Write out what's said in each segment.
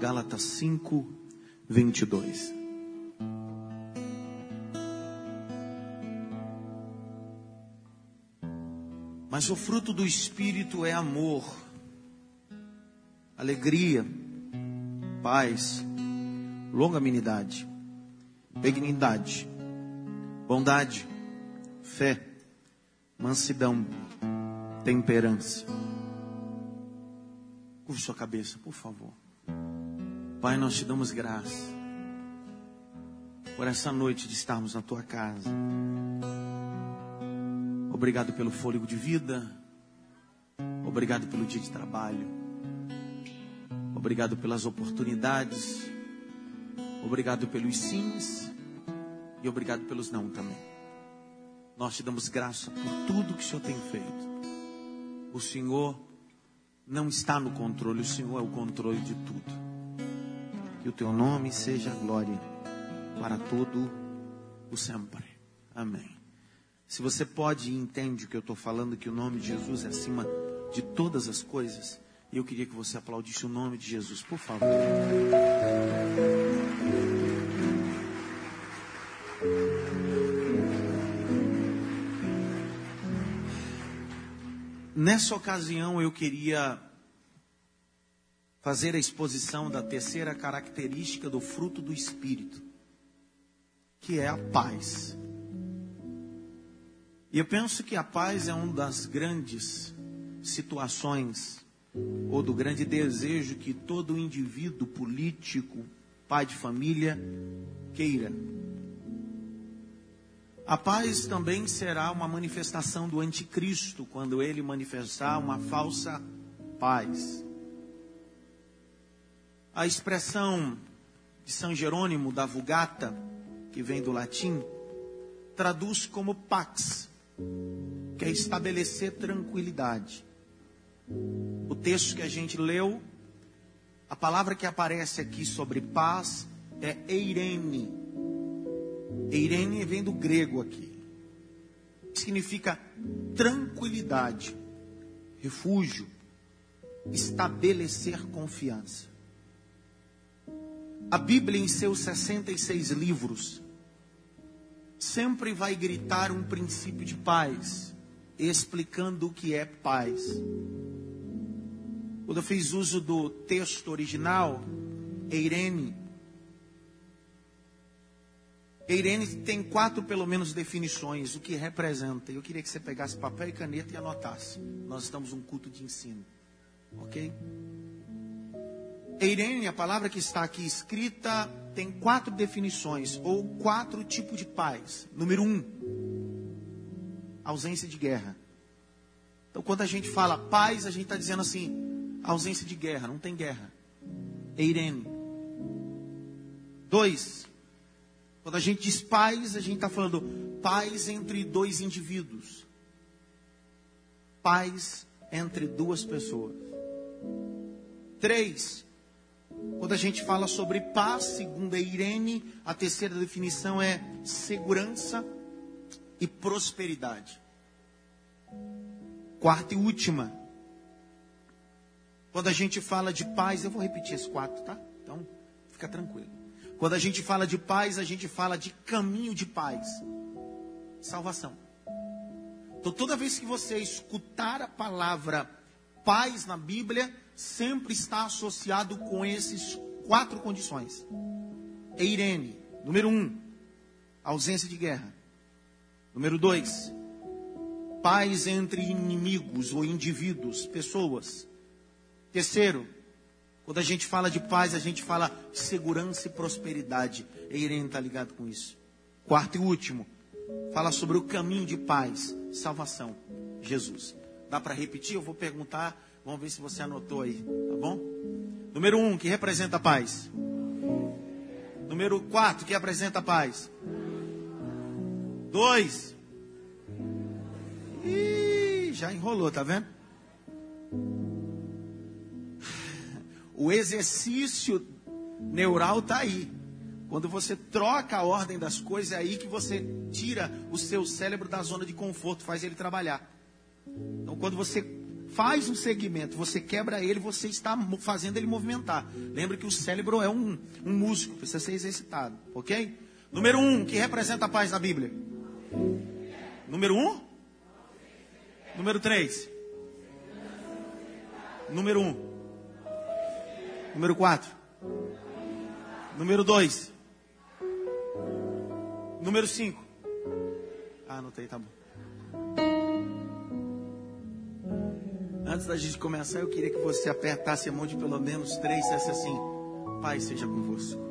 Gálatas 5, 22. Mas o fruto do Espírito é amor, alegria, paz, longanimidade, benignidade, bondade, fé, mansidão, temperança. Curva sua cabeça, por favor. Pai, nós te damos graça por essa noite de estarmos na tua casa. Obrigado pelo fôlego de vida. Obrigado pelo dia de trabalho. Obrigado pelas oportunidades. Obrigado pelos sims. E obrigado pelos não também. Nós te damos graça por tudo que o Senhor tem feito. O Senhor não está no controle, o Senhor é o controle de tudo. Que o teu nome seja glória para todo o sempre. Amém. Se você pode e entende o que eu estou falando, que o nome de Jesus é acima de todas as coisas, eu queria que você aplaudisse o nome de Jesus, por favor. Nessa ocasião eu queria fazer a exposição da terceira característica do fruto do Espírito, que é a paz. E eu penso que a paz é uma das grandes situações, ou do grande desejo que todo indivíduo político, pai de família, queira. A paz também será uma manifestação do anticristo, quando ele manifestar uma falsa paz. A expressão de São Jerônimo da Vulgata, que vem do latim, traduz como pax, que é estabelecer tranquilidade. O texto que a gente leu, a palavra que aparece aqui sobre paz é eirene. Eirene vem do grego aqui. Significa tranquilidade, refúgio, estabelecer confiança. A Bíblia, em seus 66 livros, sempre vai gritar um princípio de paz, explicando o que é paz. Quando eu fiz uso do texto original, Eirene, Eirene tem quatro, pelo menos, definições, o que representa. Eu queria que você pegasse papel e caneta e anotasse. Nós estamos num culto de ensino. Ok? Eirene, a palavra que está aqui escrita, tem quatro definições, ou quatro tipos de paz. Número um, ausência de guerra. Então, quando a gente fala paz, a gente está dizendo assim, ausência de guerra, não tem guerra. Eirene. Dois, quando a gente diz paz, a gente está falando paz entre dois indivíduos. Paz entre duas pessoas. Três, quando a gente fala sobre paz, segundo a Irene, a terceira definição é segurança e prosperidade. Quarta e última. Quando a gente fala de paz, eu vou repetir esses quatro, tá? Então, fica tranquilo. Quando a gente fala de paz, a gente fala de caminho de paz. Salvação. Então, toda vez que você escutar a palavra paz na Bíblia, sempre está associado com esses quatro condições. Eirene, número um, ausência de guerra. Número dois, paz entre inimigos ou indivíduos, pessoas. Terceiro, quando a gente fala de paz, a gente fala segurança e prosperidade. Eirene está ligado com isso. Quarto e último, fala sobre o caminho de paz, salvação, Jesus. Dá para repetir? Eu vou perguntar Vamos ver se você anotou aí, tá bom? Número um, que representa a paz. Número quatro, que representa a paz. Dois. Ih, já enrolou, tá vendo? O exercício neural tá aí. Quando você troca a ordem das coisas, é aí que você tira o seu cérebro da zona de conforto, faz ele trabalhar. Então, quando você faz um segmento, você quebra ele, você está fazendo ele movimentar. Lembra que o cérebro é um, um músculo, precisa ser exercitado, ok? Número um, que representa a paz na Bíblia? Número um? Número três? Número um? Número quatro? Número dois? Número cinco? Ah, anotei, tá bom. Antes da gente começar, eu queria que você apertasse a mão de pelo menos três e dissesse assim: Pai, seja convosco.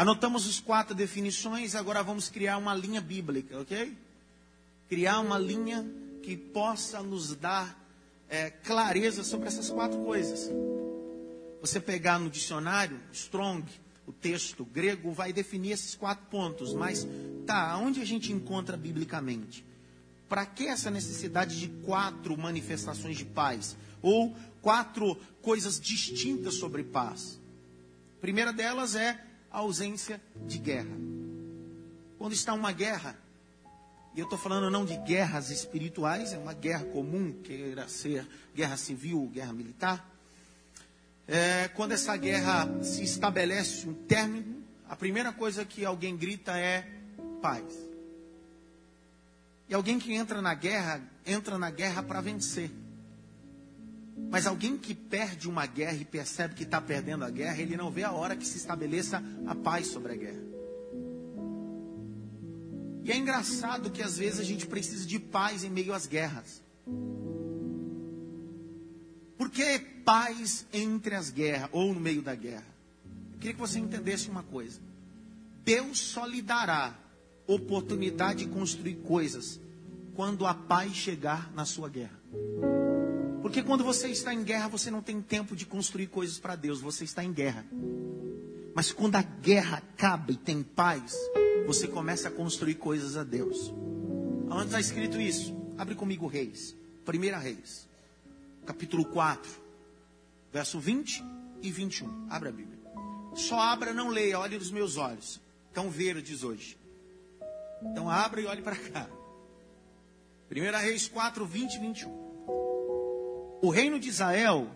Anotamos os quatro definições, agora vamos criar uma linha bíblica, ok? Criar uma linha que possa nos dar é, clareza sobre essas quatro coisas. Você pegar no dicionário, Strong, o texto grego vai definir esses quatro pontos, mas tá, onde a gente encontra biblicamente? Para que essa necessidade de quatro manifestações de paz? Ou quatro coisas distintas sobre paz? A primeira delas é a ausência de guerra. Quando está uma guerra, e eu estou falando não de guerras espirituais, é uma guerra comum, queira ser guerra civil, guerra militar é, quando essa guerra se estabelece um término, a primeira coisa que alguém grita é paz. E alguém que entra na guerra, entra na guerra para vencer. Mas alguém que perde uma guerra e percebe que está perdendo a guerra, ele não vê a hora que se estabeleça a paz sobre a guerra. E é engraçado que às vezes a gente precisa de paz em meio às guerras. Por que paz entre as guerras ou no meio da guerra? Eu queria que você entendesse uma coisa. Deus só lhe dará oportunidade de construir coisas quando a paz chegar na sua guerra. Porque quando você está em guerra, você não tem tempo de construir coisas para Deus, você está em guerra. Mas quando a guerra acaba e tem paz, você começa a construir coisas a Deus. Onde está escrito isso? Abre comigo Reis. Primeira Reis capítulo 4, verso 20 e 21. Abra a Bíblia. Só abra, não leia, olhe nos meus olhos. Estão verdes hoje. Então abra e olhe para cá. 1 Reis 4, 20 e 21. O reino de Israel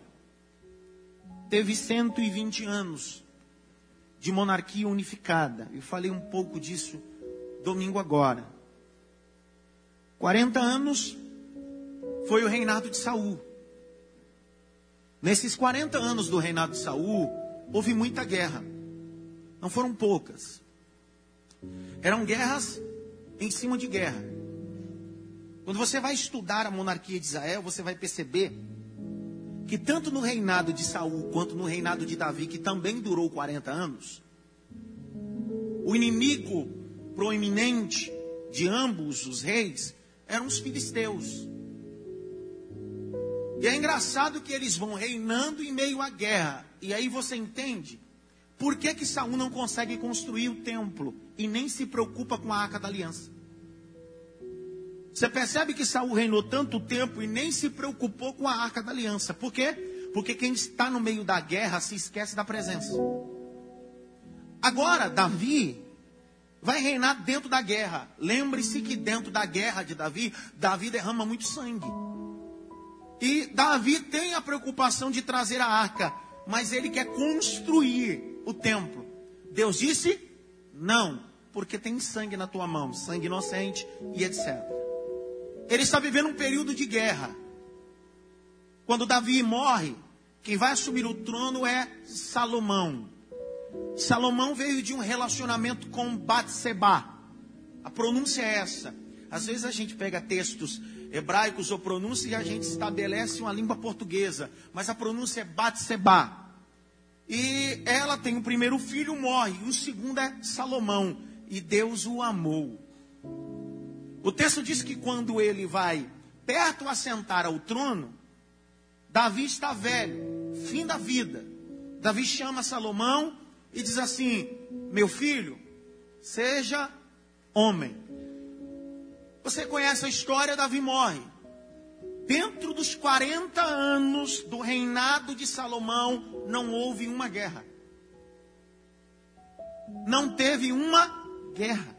teve 120 anos de monarquia unificada. Eu falei um pouco disso domingo agora. 40 anos foi o reinado de Saul. Nesses 40 anos do reinado de Saul, houve muita guerra. Não foram poucas. Eram guerras em cima de guerra. Quando você vai estudar a monarquia de Israel, você vai perceber que tanto no reinado de Saul quanto no reinado de Davi, que também durou 40 anos, o inimigo proeminente de ambos os reis eram os filisteus. E é engraçado que eles vão reinando em meio à guerra. E aí você entende por que, que Saul não consegue construir o templo e nem se preocupa com a arca da aliança. Você percebe que Saul reinou tanto tempo e nem se preocupou com a arca da aliança. Por quê? Porque quem está no meio da guerra se esquece da presença. Agora, Davi vai reinar dentro da guerra. Lembre-se que dentro da guerra de Davi, Davi derrama muito sangue. E Davi tem a preocupação de trazer a arca, mas ele quer construir o templo. Deus disse: não, porque tem sangue na tua mão, sangue inocente e etc. Ele está vivendo um período de guerra. Quando Davi morre, quem vai assumir o trono é Salomão. Salomão veio de um relacionamento com Batseba. A pronúncia é essa. Às vezes a gente pega textos hebraicos ou pronúncia e a gente estabelece uma língua portuguesa, mas a pronúncia é Batseba. E ela tem o primeiro filho, morre, e o segundo é Salomão, e Deus o amou. O texto diz que quando ele vai perto a sentar ao trono, Davi está velho, fim da vida. Davi chama Salomão e diz assim: Meu filho, seja homem. Você conhece a história, Davi morre. Dentro dos 40 anos do reinado de Salomão, não houve uma guerra. não teve uma guerra.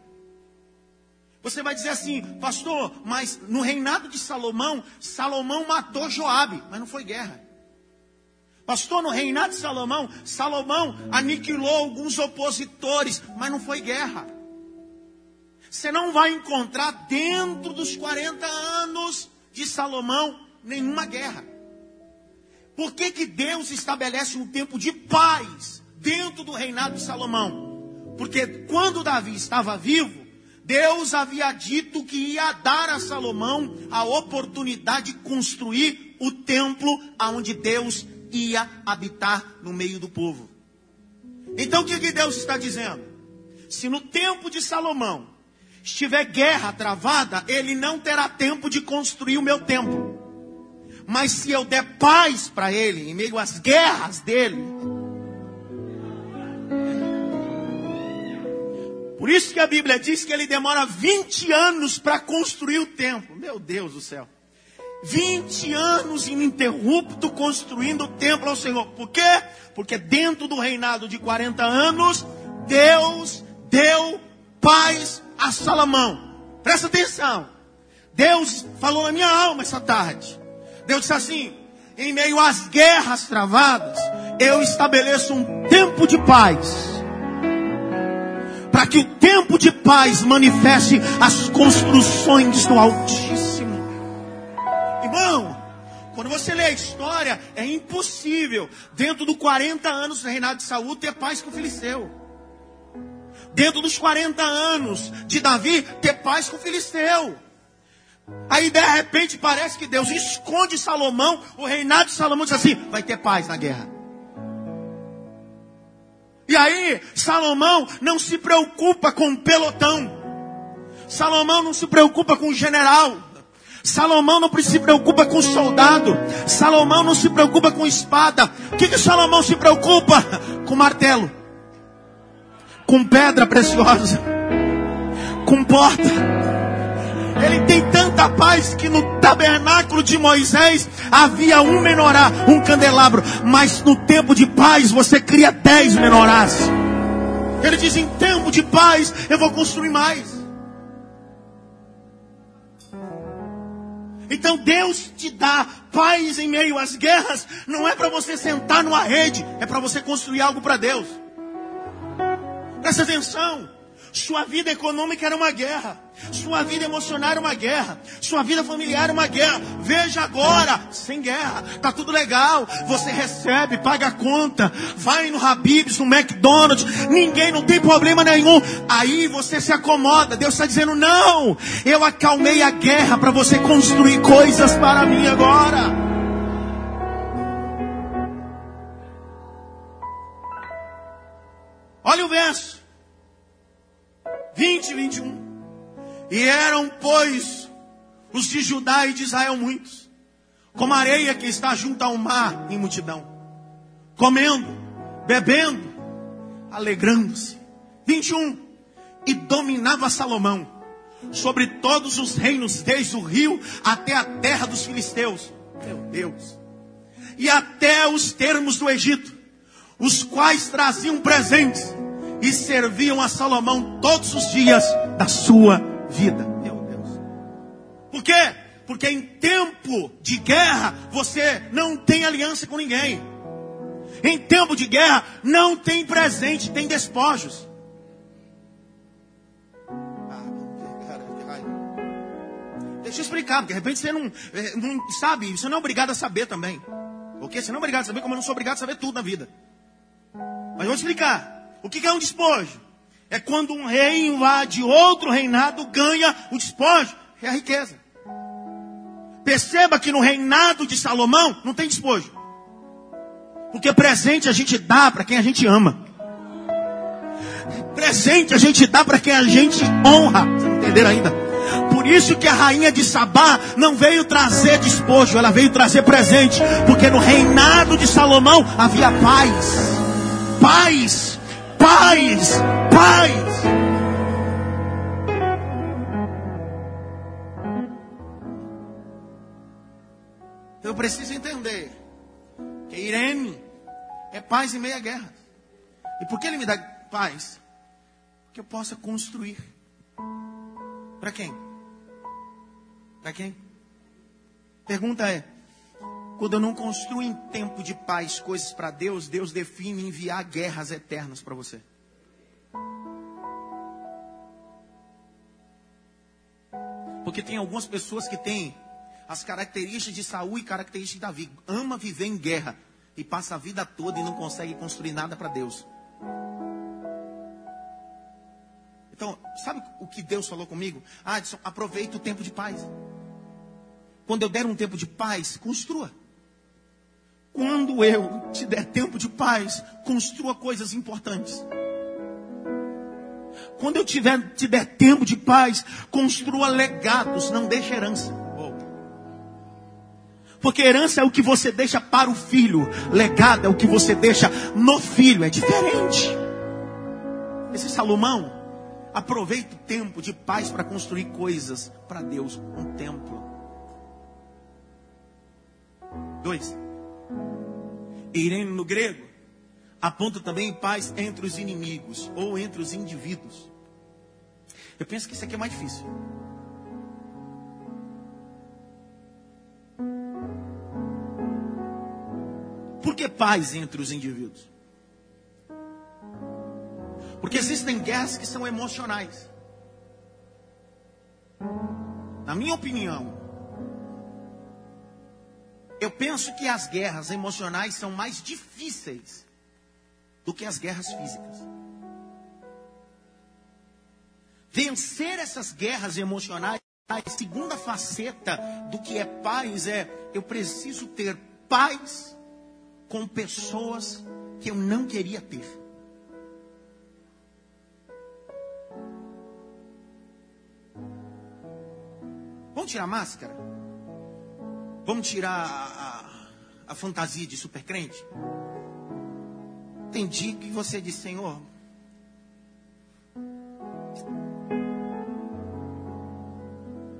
Você vai dizer assim, pastor, mas no reinado de Salomão, Salomão matou Joabe, mas não foi guerra. Pastor, no reinado de Salomão, Salomão aniquilou alguns opositores, mas não foi guerra. Você não vai encontrar dentro dos 40 anos de Salomão nenhuma guerra. Por que, que Deus estabelece um tempo de paz dentro do reinado de Salomão? Porque quando Davi estava vivo, Deus havia dito que ia dar a Salomão a oportunidade de construir o templo aonde Deus ia habitar no meio do povo. Então o que, que Deus está dizendo? Se no tempo de Salomão estiver guerra travada, ele não terá tempo de construir o meu templo. Mas se eu der paz para ele, em meio às guerras dele, por isso que a Bíblia diz que ele demora 20 anos para construir o templo. Meu Deus do céu. 20 anos ininterrupto construindo o templo ao Senhor. Por quê? Porque dentro do reinado de 40 anos, Deus deu paz a Salomão. Presta atenção. Deus falou na minha alma essa tarde. Deus disse assim: em meio às guerras travadas, eu estabeleço um tempo de paz. Para que o tempo de paz manifeste as construções do Altíssimo. Irmão, quando você lê a história, é impossível, dentro dos 40 anos do reinado de Saul, ter paz com o Filisteu. Dentro dos 40 anos de Davi, ter paz com o Filisteu. Aí de repente parece que Deus esconde Salomão, o reinado de Salomão diz assim: vai ter paz na guerra. E aí, Salomão não se preocupa com o pelotão. Salomão não se preocupa com o general. Salomão não se preocupa com soldado. Salomão não se preocupa com espada. O que, que Salomão se preocupa? Com martelo. Com pedra preciosa. Com porta ele tem tanta paz que no tabernáculo de Moisés havia um menorá, um candelabro. Mas no tempo de paz você cria dez menorás. Ele diz: em tempo de paz eu vou construir mais. Então Deus te dá paz em meio às guerras, não é para você sentar numa rede, é para você construir algo para Deus. Presta atenção. Sua vida econômica era uma guerra. Sua vida emocional era uma guerra. Sua vida familiar era uma guerra. Veja agora, sem guerra. Tá tudo legal. Você recebe, paga a conta. Vai no Habib's, no McDonald's. Ninguém, não tem problema nenhum. Aí você se acomoda. Deus está dizendo, não. Eu acalmei a guerra para você construir coisas para mim agora. Olha o verso. 20 e 21. E eram, pois, os de Judá e de Israel muitos, como a areia que está junto ao mar em multidão, comendo, bebendo, alegrando-se. 21. E dominava Salomão sobre todos os reinos, desde o rio até a terra dos filisteus. Meu Deus. E até os termos do Egito, os quais traziam presentes e serviam a Salomão todos os dias da sua vida. Meu Deus. Por quê? Porque em tempo de guerra você não tem aliança com ninguém. Em tempo de guerra não tem presente, tem despojos. Deixa eu explicar, porque de repente você não, eh, não sabe, você não é obrigado a saber também. Ok? Você não é obrigado a saber, como eu não sou obrigado a saber tudo na vida. Mas vou explicar. O que é um despojo? É quando um rei invade outro reinado, ganha o despojo, é a riqueza. Perceba que no reinado de Salomão não tem despojo. Porque presente a gente dá para quem a gente ama. Presente a gente dá para quem a gente honra. Vocês não entenderam ainda? Por isso que a rainha de Sabá não veio trazer despojo, ela veio trazer presente. Porque no reinado de Salomão havia paz. Paz paz, paz. Eu preciso entender que Irene é paz em meia guerra. E por que ele me dá paz? que eu possa construir. Para quem? Para quem? Pergunta é: quando eu não construo em tempo de paz coisas para Deus, Deus define enviar guerras eternas para você. Porque tem algumas pessoas que têm as características de Saul e características de Davi. Ama viver em guerra e passa a vida toda e não consegue construir nada para Deus. Então, sabe o que Deus falou comigo? Ah, Adson, aproveita o tempo de paz. Quando eu der um tempo de paz, construa. Quando eu te der tempo de paz, construa coisas importantes. Quando eu tiver, te der tempo de paz, construa legados, não deixe herança. Porque herança é o que você deixa para o filho, legado é o que você deixa no filho, é diferente. Esse Salomão aproveita o tempo de paz para construir coisas para Deus, um templo. Dois. Irene no grego aponta também paz entre os inimigos ou entre os indivíduos. Eu penso que isso aqui é mais difícil. Por que paz entre os indivíduos? Porque existem guerras que são emocionais. Na minha opinião, eu penso que as guerras emocionais são mais difíceis do que as guerras físicas. Vencer essas guerras emocionais, a segunda faceta do que é paz é eu preciso ter paz com pessoas que eu não queria ter. Vamos tirar a máscara? Vamos tirar a, a, a fantasia de supercrente? Tem dia que você diz, Senhor,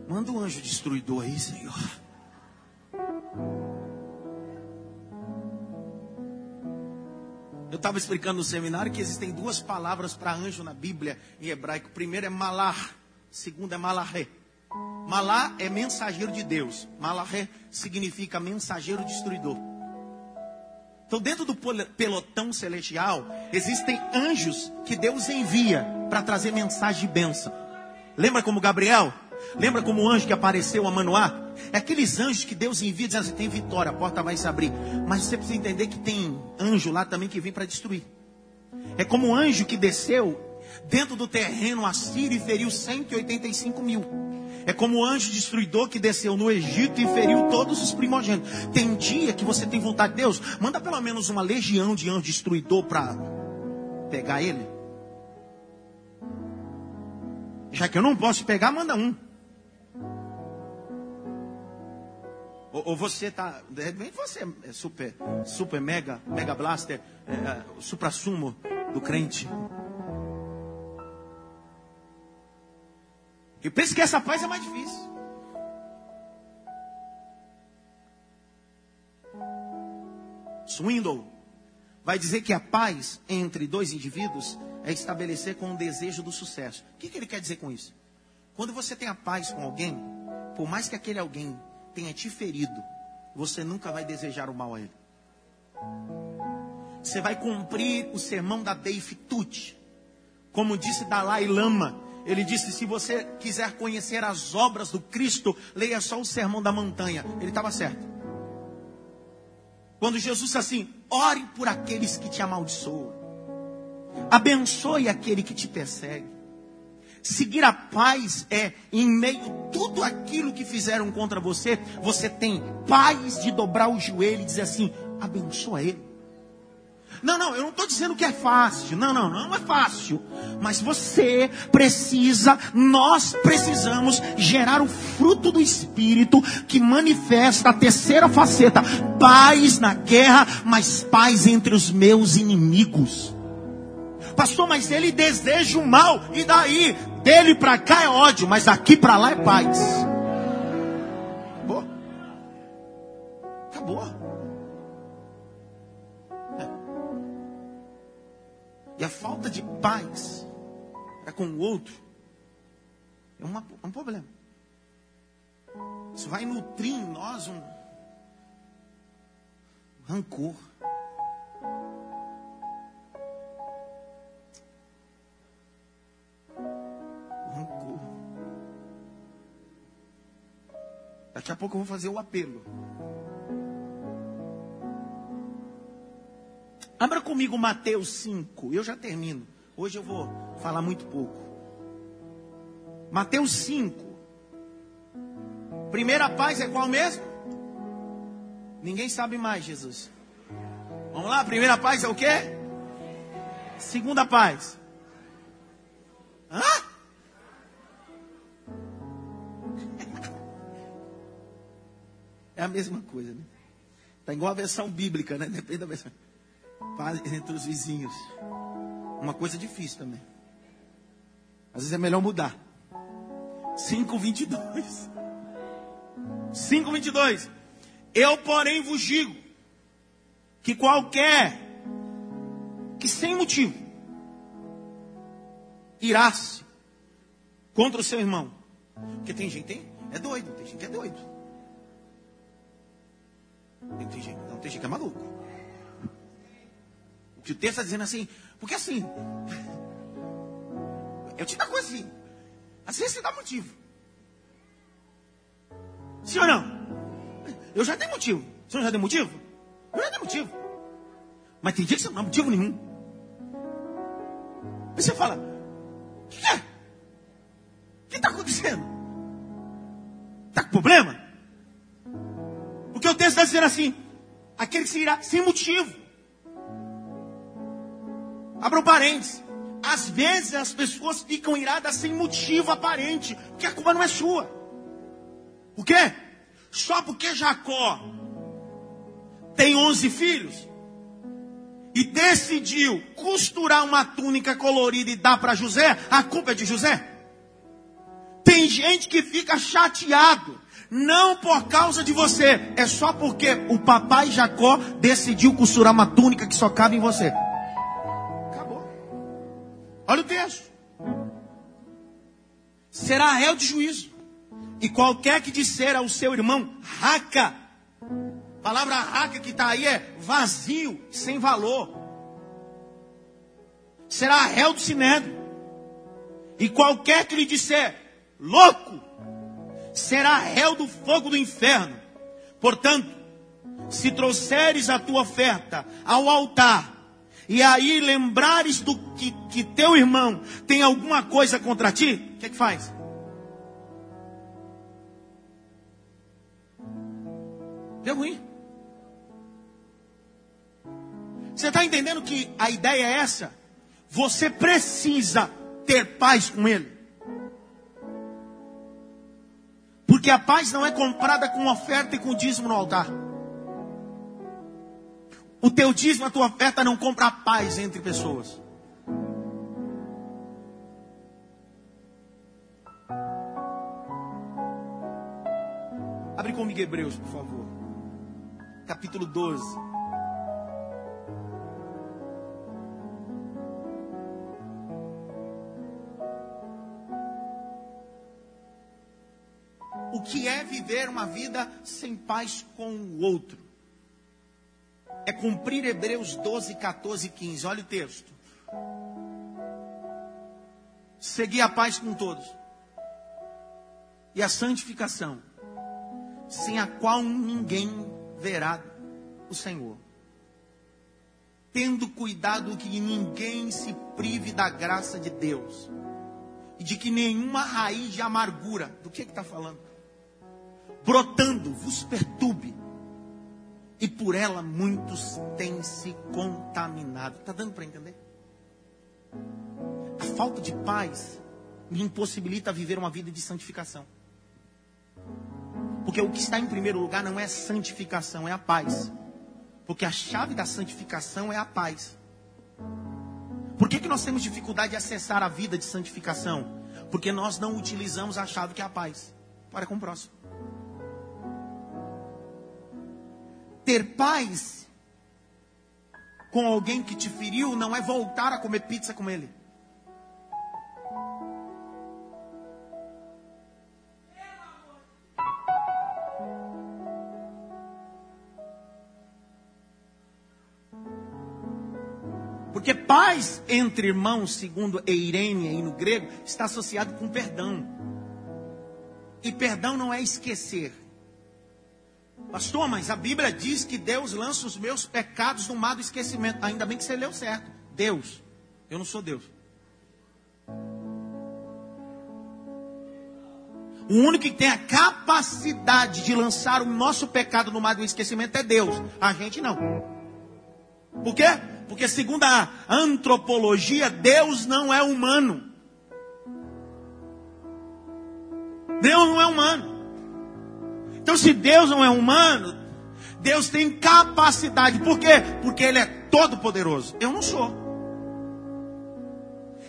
manda um anjo destruidor aí, Senhor. Eu estava explicando no seminário que existem duas palavras para anjo na Bíblia em hebraico. Primeiro é malar, segundo é malaré. Malá é mensageiro de Deus. Malaré significa mensageiro destruidor. Então, dentro do pelotão celestial, existem anjos que Deus envia para trazer mensagem de bênção. Lembra como Gabriel? Lembra como o anjo que apareceu a Manoá? É aqueles anjos que Deus envia dizendo assim: tem vitória, a porta vai se abrir. Mas você precisa entender que tem anjo lá também que vem para destruir. É como o anjo que desceu dentro do terreno assírio e feriu 185 mil. É como o anjo destruidor que desceu no Egito e feriu todos os primogênitos. Tem dia que você tem vontade de Deus, manda pelo menos uma legião de anjo destruidor para pegar ele. Já que eu não posso pegar, manda um. Ou, ou você tá, de repente você é super, super mega, mega blaster, é, é, supra sumo do crente. E penso que essa paz é mais difícil. Swindle vai dizer que a paz entre dois indivíduos é estabelecer com o desejo do sucesso. O que, que ele quer dizer com isso? Quando você tem a paz com alguém, por mais que aquele alguém tenha te ferido, você nunca vai desejar o mal a ele. Você vai cumprir o sermão da Tucci. Como disse Dalai Lama, ele disse: se você quiser conhecer as obras do Cristo, leia só o sermão da montanha. Ele estava certo. Quando Jesus disse assim: ore por aqueles que te amaldiçoam, abençoe aquele que te persegue. Seguir a paz é, em meio a tudo aquilo que fizeram contra você, você tem paz de dobrar o joelho e dizer assim: abençoa ele. Não, não, eu não estou dizendo que é fácil. Não, não, não é fácil. Mas você precisa, nós precisamos gerar o fruto do Espírito que manifesta a terceira faceta: paz na guerra, mas paz entre os meus inimigos. Pastor, mas ele deseja o mal, e daí? Dele para cá é ódio, mas daqui para lá é paz. Acabou. Acabou. E a falta de paz para com o outro, é, uma, um problema. Isso vai nutrir em nós um rancor. Rancor. Daqui a pouco eu vou fazer o apelo. Abra comigo Mateus 5. Eu já termino. Hoje eu vou falar muito pouco. Mateus 5. Primeira paz é qual mesmo? Ninguém sabe mais, Jesus. Vamos lá, primeira paz é o quê? Segunda paz. Hã? É a mesma coisa, né? Tá igual a versão bíblica, né? Depende da versão. Paz entre os vizinhos. Uma coisa difícil também. Às vezes é melhor mudar. 5:22. 5:22. Eu, porém, vos digo que qualquer que sem motivo irasse contra o seu irmão, porque tem gente tem, é doido, tem gente que é doido. Tem, tem gente, não, tem gente que é maluco. Que o texto está dizendo assim, porque assim, eu te dou coisa assim, às vezes você dá motivo. Sim ou não? Eu já tenho motivo. Você não já tem motivo? Eu já tenho motivo. Mas tem dia que você não dá motivo nenhum. Aí você fala, o que é? O que está acontecendo? Está com problema? Porque o texto está dizendo assim, aquele que se irá sem motivo. Abra um parênteses. Às vezes as pessoas ficam iradas sem motivo aparente, porque a culpa não é sua. O quê? Só porque Jacó tem 11 filhos e decidiu costurar uma túnica colorida e dar para José, a culpa é de José? Tem gente que fica chateado, não por causa de você, é só porque o papai Jacó decidiu costurar uma túnica que só cabe em você. Olha o texto. Será réu de juízo. E qualquer que disser ao seu irmão, raca, palavra raca que está aí é vazio, sem valor, será réu do sinédrio. E qualquer que lhe disser, louco, será réu do fogo do inferno. Portanto, se trouxeres a tua oferta ao altar, e aí lembrares do que, que teu irmão tem alguma coisa contra ti, o que, é que faz? Deu ruim. Você está entendendo que a ideia é essa? Você precisa ter paz com Ele. Porque a paz não é comprada com oferta e com dízimo no altar. O teu dízimo, a tua oferta não compra paz entre pessoas. Abre comigo Hebreus, por favor capítulo 12. O que é viver uma vida sem paz com o outro? É cumprir Hebreus 12, 14 e 15. Olha o texto. Seguir a paz com todos. E a santificação, sem a qual ninguém verá o Senhor. Tendo cuidado que ninguém se prive da graça de Deus. E de que nenhuma raiz de amargura, do que está falando? Brotando, vos perturbe. E por ela muitos têm se contaminado. Está dando para entender? A falta de paz me impossibilita viver uma vida de santificação. Porque o que está em primeiro lugar não é santificação, é a paz. Porque a chave da santificação é a paz. Por que, que nós temos dificuldade de acessar a vida de santificação? Porque nós não utilizamos a chave que é a paz. Para com o próximo. Ter paz com alguém que te feriu não é voltar a comer pizza com ele. Porque paz entre irmãos, segundo Eirene aí no grego, está associado com perdão. E perdão não é esquecer, Pastor, mas a Bíblia diz que Deus lança os meus pecados no mar do esquecimento. Ainda bem que você leu certo. Deus. Eu não sou Deus. O único que tem a capacidade de lançar o nosso pecado no mar do esquecimento é Deus. A gente não. Por quê? Porque segundo a antropologia, Deus não é humano. Deus não é humano. Então, se Deus não é humano, Deus tem capacidade. Por quê? Porque Ele é todo poderoso. Eu não sou.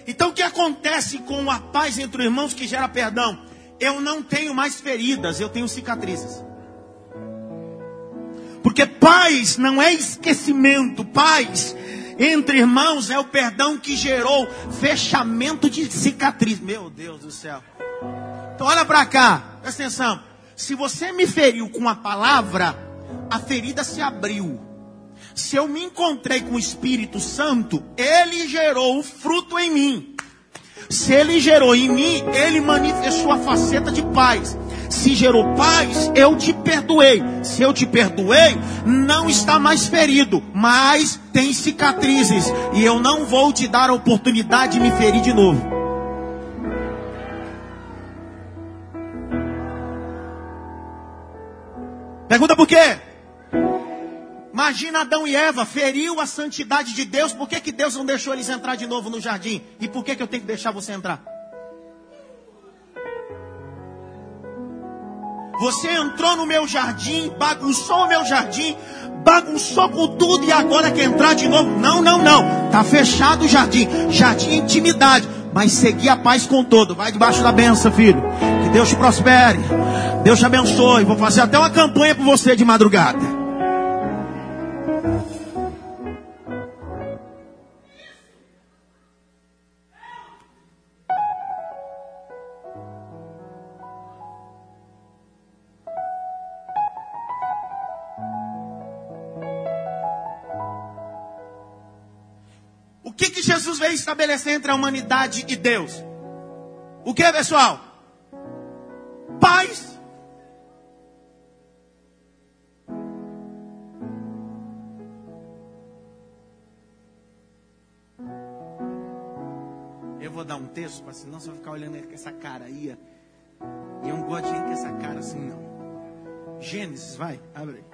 Então, o que acontece com a paz entre os irmãos que gera perdão? Eu não tenho mais feridas, eu tenho cicatrizes. Porque paz não é esquecimento, paz entre irmãos é o perdão que gerou fechamento de cicatriz. Meu Deus do céu. Então olha para cá, presta atenção. Se você me feriu com a palavra, a ferida se abriu. Se eu me encontrei com o Espírito Santo, ele gerou o fruto em mim. Se ele gerou em mim, ele manifestou a faceta de paz. Se gerou paz, eu te perdoei. Se eu te perdoei, não está mais ferido, mas tem cicatrizes. E eu não vou te dar a oportunidade de me ferir de novo. Pergunta por quê? Imagina Adão e Eva, feriu a santidade de Deus, por que, que Deus não deixou eles entrar de novo no jardim? E por que, que eu tenho que deixar você entrar? Você entrou no meu jardim, bagunçou o meu jardim, bagunçou com tudo e agora quer entrar de novo? Não, não, não. Tá fechado o jardim. Jardim é intimidade. Mas seguir a paz com todo. Vai debaixo da benção, filho. Que Deus te prospere. Deus te abençoe. Vou fazer até uma campanha por você de madrugada. Jesus veio estabelecer entre a humanidade e Deus? O que, pessoal? Paz. Eu vou dar um texto, para senão você vai ficar olhando com essa cara aí. E eu não gosto de com essa cara assim, não. Gênesis, vai, abre aí.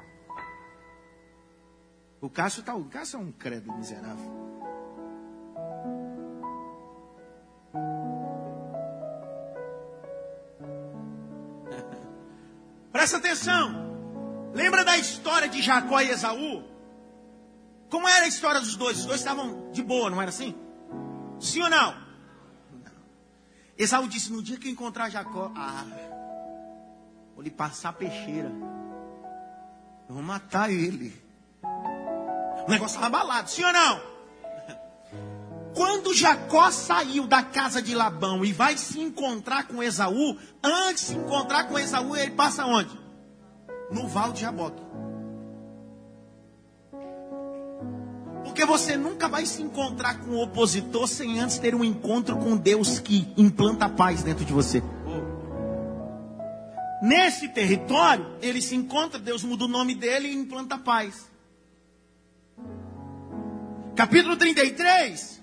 O Cássio tá, o Cássio é um credo miserável. Presta atenção. Lembra da história de Jacó e Esaú? Como era a história dos dois? Os dois estavam de boa, não era assim? Sim ou não? não. Esaú disse: No dia que eu encontrar Jacó, ah, vou lhe passar a peixeira. Eu vou matar ele. O negócio estava abalado, sim ou não? Quando Jacó saiu da casa de Labão e vai se encontrar com Esaú, antes de se encontrar com Esaú, ele passa onde? No Val de Jaboque. Porque você nunca vai se encontrar com o opositor sem antes ter um encontro com Deus que implanta paz dentro de você. Nesse território, ele se encontra, Deus muda o nome dele e implanta paz. Capítulo 33.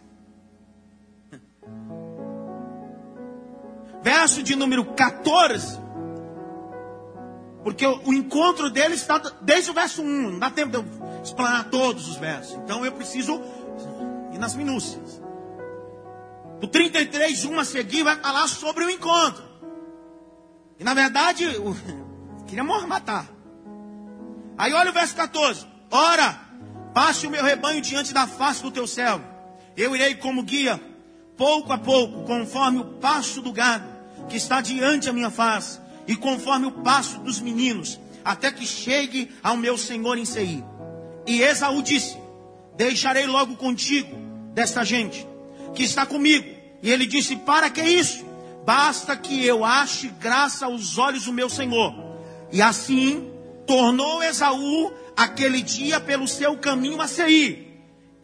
Verso de número 14. Porque o, encontro dele está desde o verso 1. Não dá tempo de eu explanar todos os versos. Então eu preciso ir nas minúcias. Do 33, 1 a seguir, vai falar sobre o encontro. E na verdade, eu queria matar. Aí olha o verso 14. Ora, passe o meu rebanho diante da face do teu servo. Eu irei como guia pouco a pouco, conforme o passo do gado que está diante a minha face, e conforme o passo dos meninos, até que chegue ao meu senhor em Seir. E Esaú disse: Deixarei logo contigo desta gente que está comigo. E ele disse: Para que isso? Basta que eu ache graça aos olhos do meu senhor. E assim tornou Esaú aquele dia pelo seu caminho a Seir.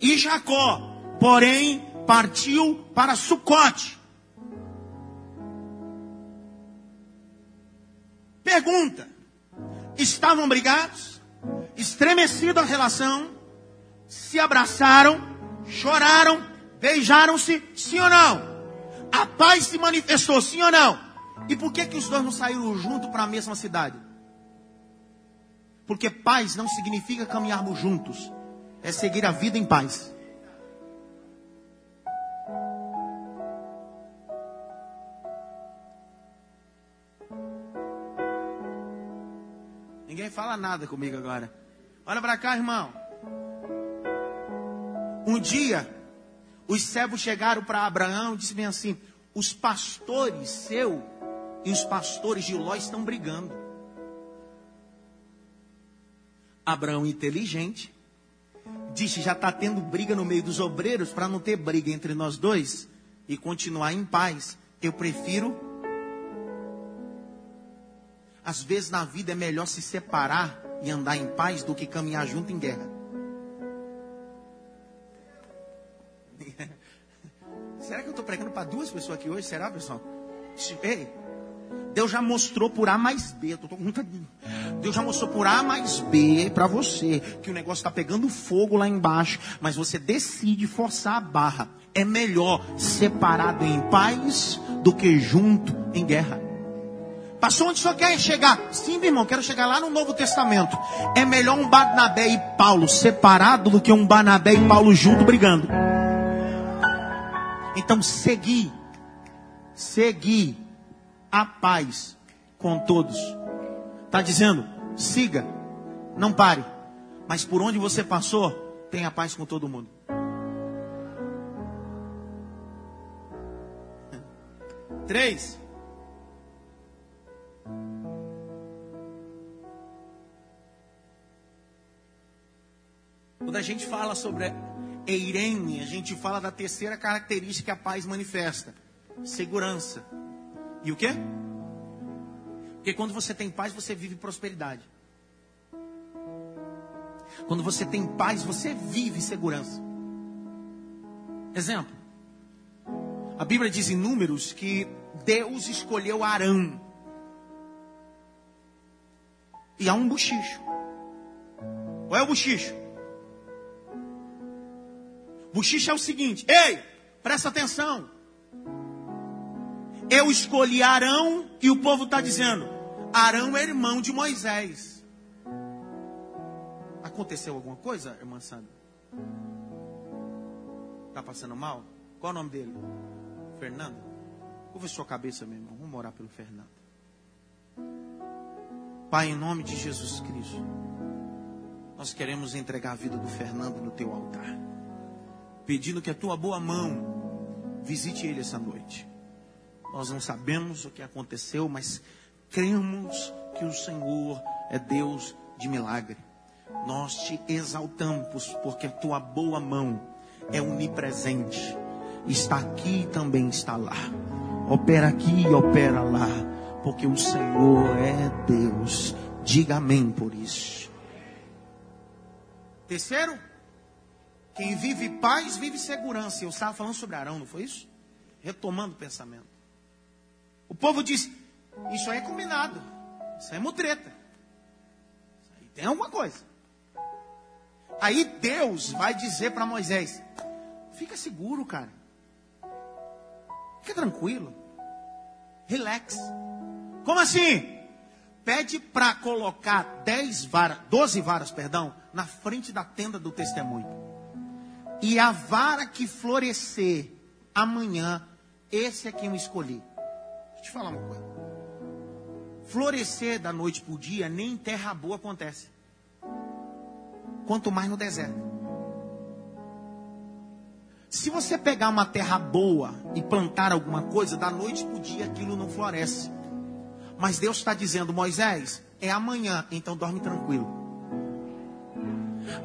E Jacó porém partiu para Sucote. Pergunta: estavam brigados? Estremecida a relação? Se abraçaram? Choraram? Beijaram-se? Sim ou não? A paz se manifestou? Sim ou não? E por que, que os dois não saíram juntos para a mesma cidade? Porque paz não significa caminharmos juntos, é seguir a vida em paz. Ninguém fala nada comigo agora. Olha para cá, irmão. Um dia, os servos chegaram para Abraão e disseram assim: Os pastores seu e os pastores de Ló estão brigando. Abraão, inteligente, disse: Já está tendo briga no meio dos obreiros, para não ter briga entre nós dois e continuar em paz. Eu prefiro às vezes na vida é melhor se separar e andar em paz do que caminhar junto em guerra. Será que eu estou pregando para duas pessoas aqui hoje? Será, pessoal? Ei, Deus já mostrou por A mais B. Deus já mostrou por A mais B para você que o negócio está pegando fogo lá embaixo, mas você decide forçar a barra. É melhor separado em paz do que junto em guerra. Passou onde só quer chegar? Sim, meu irmão, quero chegar lá no Novo Testamento. É melhor um Barnabé e Paulo separado do que um Barnabé e Paulo junto brigando. Então, seguir, seguir a paz com todos. Está dizendo, siga, não pare. Mas por onde você passou, tenha paz com todo mundo. Três. Quando a gente fala sobre Eirene, a gente fala da terceira característica que a paz manifesta: segurança. E o quê? Porque quando você tem paz, você vive prosperidade. Quando você tem paz, você vive segurança. Exemplo. A Bíblia diz em Números que Deus escolheu Arão. E há um bochicho. Qual é o bochicho? Buchicha é o seguinte: ei, presta atenção. Eu escolhi Arão e o povo está dizendo: Arão é irmão de Moisés. Aconteceu alguma coisa, irmã Sandra? Está passando mal? Qual é o nome dele? Fernando? Ouve sua cabeça, meu irmão. Vamos orar pelo Fernando. Pai, em nome de Jesus Cristo, nós queremos entregar a vida do Fernando no teu altar pedindo que a tua boa mão visite ele essa noite. Nós não sabemos o que aconteceu, mas cremos que o Senhor é Deus de milagre. Nós te exaltamos porque a tua boa mão é onipresente. Está aqui e também está lá. Opera aqui e opera lá, porque o Senhor é Deus. Diga amém por isso. Terceiro, quem vive paz, vive segurança. Eu estava falando sobre Arão, não foi isso? Retomando o pensamento. O povo diz: Isso aí é combinado. Isso aí é mutreta. Isso aí tem alguma coisa. Aí Deus vai dizer para Moisés: Fica seguro, cara. Fica tranquilo. Relax. Como assim? Pede para colocar dez varas, doze varas, perdão, na frente da tenda do testemunho. E a vara que florescer amanhã, esse é quem eu escolhi. Deixa eu te falar uma coisa. Florescer da noite para o dia, nem em terra boa acontece. Quanto mais no deserto. Se você pegar uma terra boa e plantar alguma coisa, da noite para o dia aquilo não floresce. Mas Deus está dizendo, Moisés, é amanhã, então dorme tranquilo.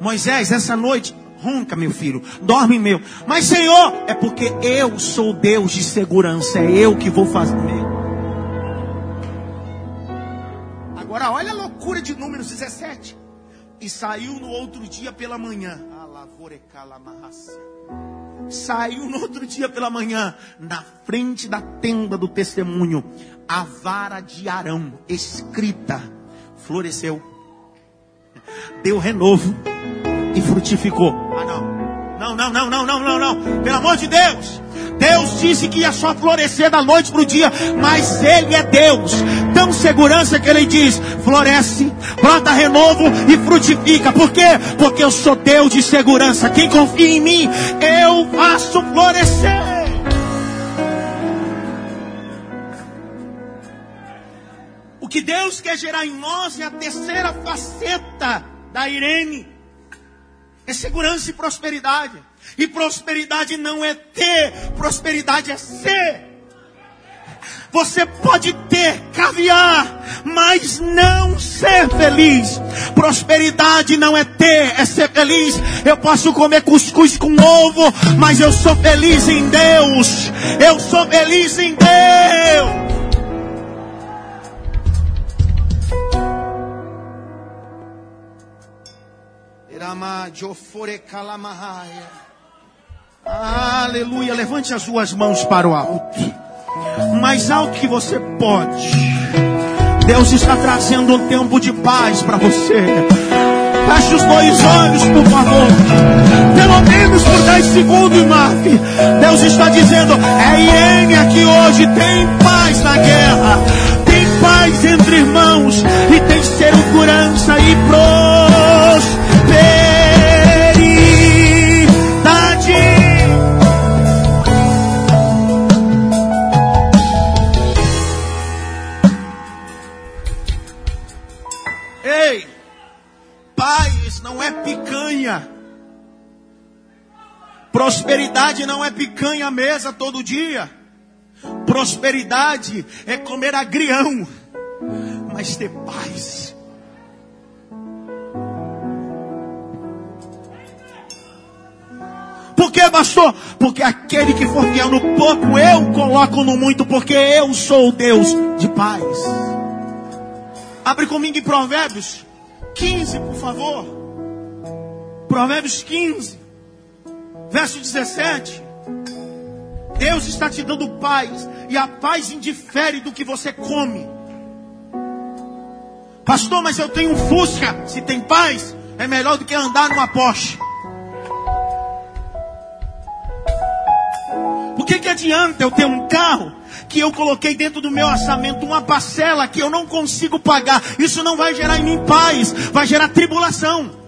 Moisés, essa noite Ronca, meu filho, dorme meu. Mas, Senhor, é porque eu sou Deus de segurança, é eu que vou fazer. Agora, olha a loucura de Números 17. E saiu no outro dia pela manhã. saiu no outro dia pela manhã, na frente da tenda do testemunho, a vara de Arão escrita floresceu, deu renovo e frutificou. Ah, não. Não, não, não, não, não, não, não. Pelo amor de Deus. Deus disse que ia só florescer da noite para o dia, mas Ele é Deus. Tão segurança que Ele diz: floresce, brota renovo e frutifica. Por quê? Porque eu sou Deus de segurança. Quem confia em mim, eu faço florescer. O que Deus quer gerar em nós é a terceira faceta da Irene é segurança e prosperidade. E prosperidade não é ter, prosperidade é ser. Você pode ter caviar, mas não ser feliz. Prosperidade não é ter, é ser feliz. Eu posso comer cuscuz com ovo, mas eu sou feliz em Deus. Eu sou feliz em Deus. Aleluia. Levante as suas mãos para o alto. Mais alto que você pode. Deus está trazendo um tempo de paz para você. Feche os dois olhos, por favor. Pelo menos por 10 segundos, Marque. Deus está dizendo: é Irene aqui hoje. Tem paz na guerra. Tem paz entre irmãos. E tem segurança e prosperidade. Prosperidade não é picanha à mesa todo dia. Prosperidade é comer agrião, mas ter paz. Por que, pastor? Porque aquele que for fiel no pouco, eu coloco no muito, porque eu sou o Deus de paz. Abre comigo em Provérbios 15, por favor. Provérbios 15. Verso 17. Deus está te dando paz, e a paz indifere do que você come. Pastor, mas eu tenho um Fusca. Se tem paz, é melhor do que andar numa Porsche. Por que, que adianta eu ter um carro que eu coloquei dentro do meu orçamento uma parcela que eu não consigo pagar? Isso não vai gerar em mim paz, vai gerar tribulação.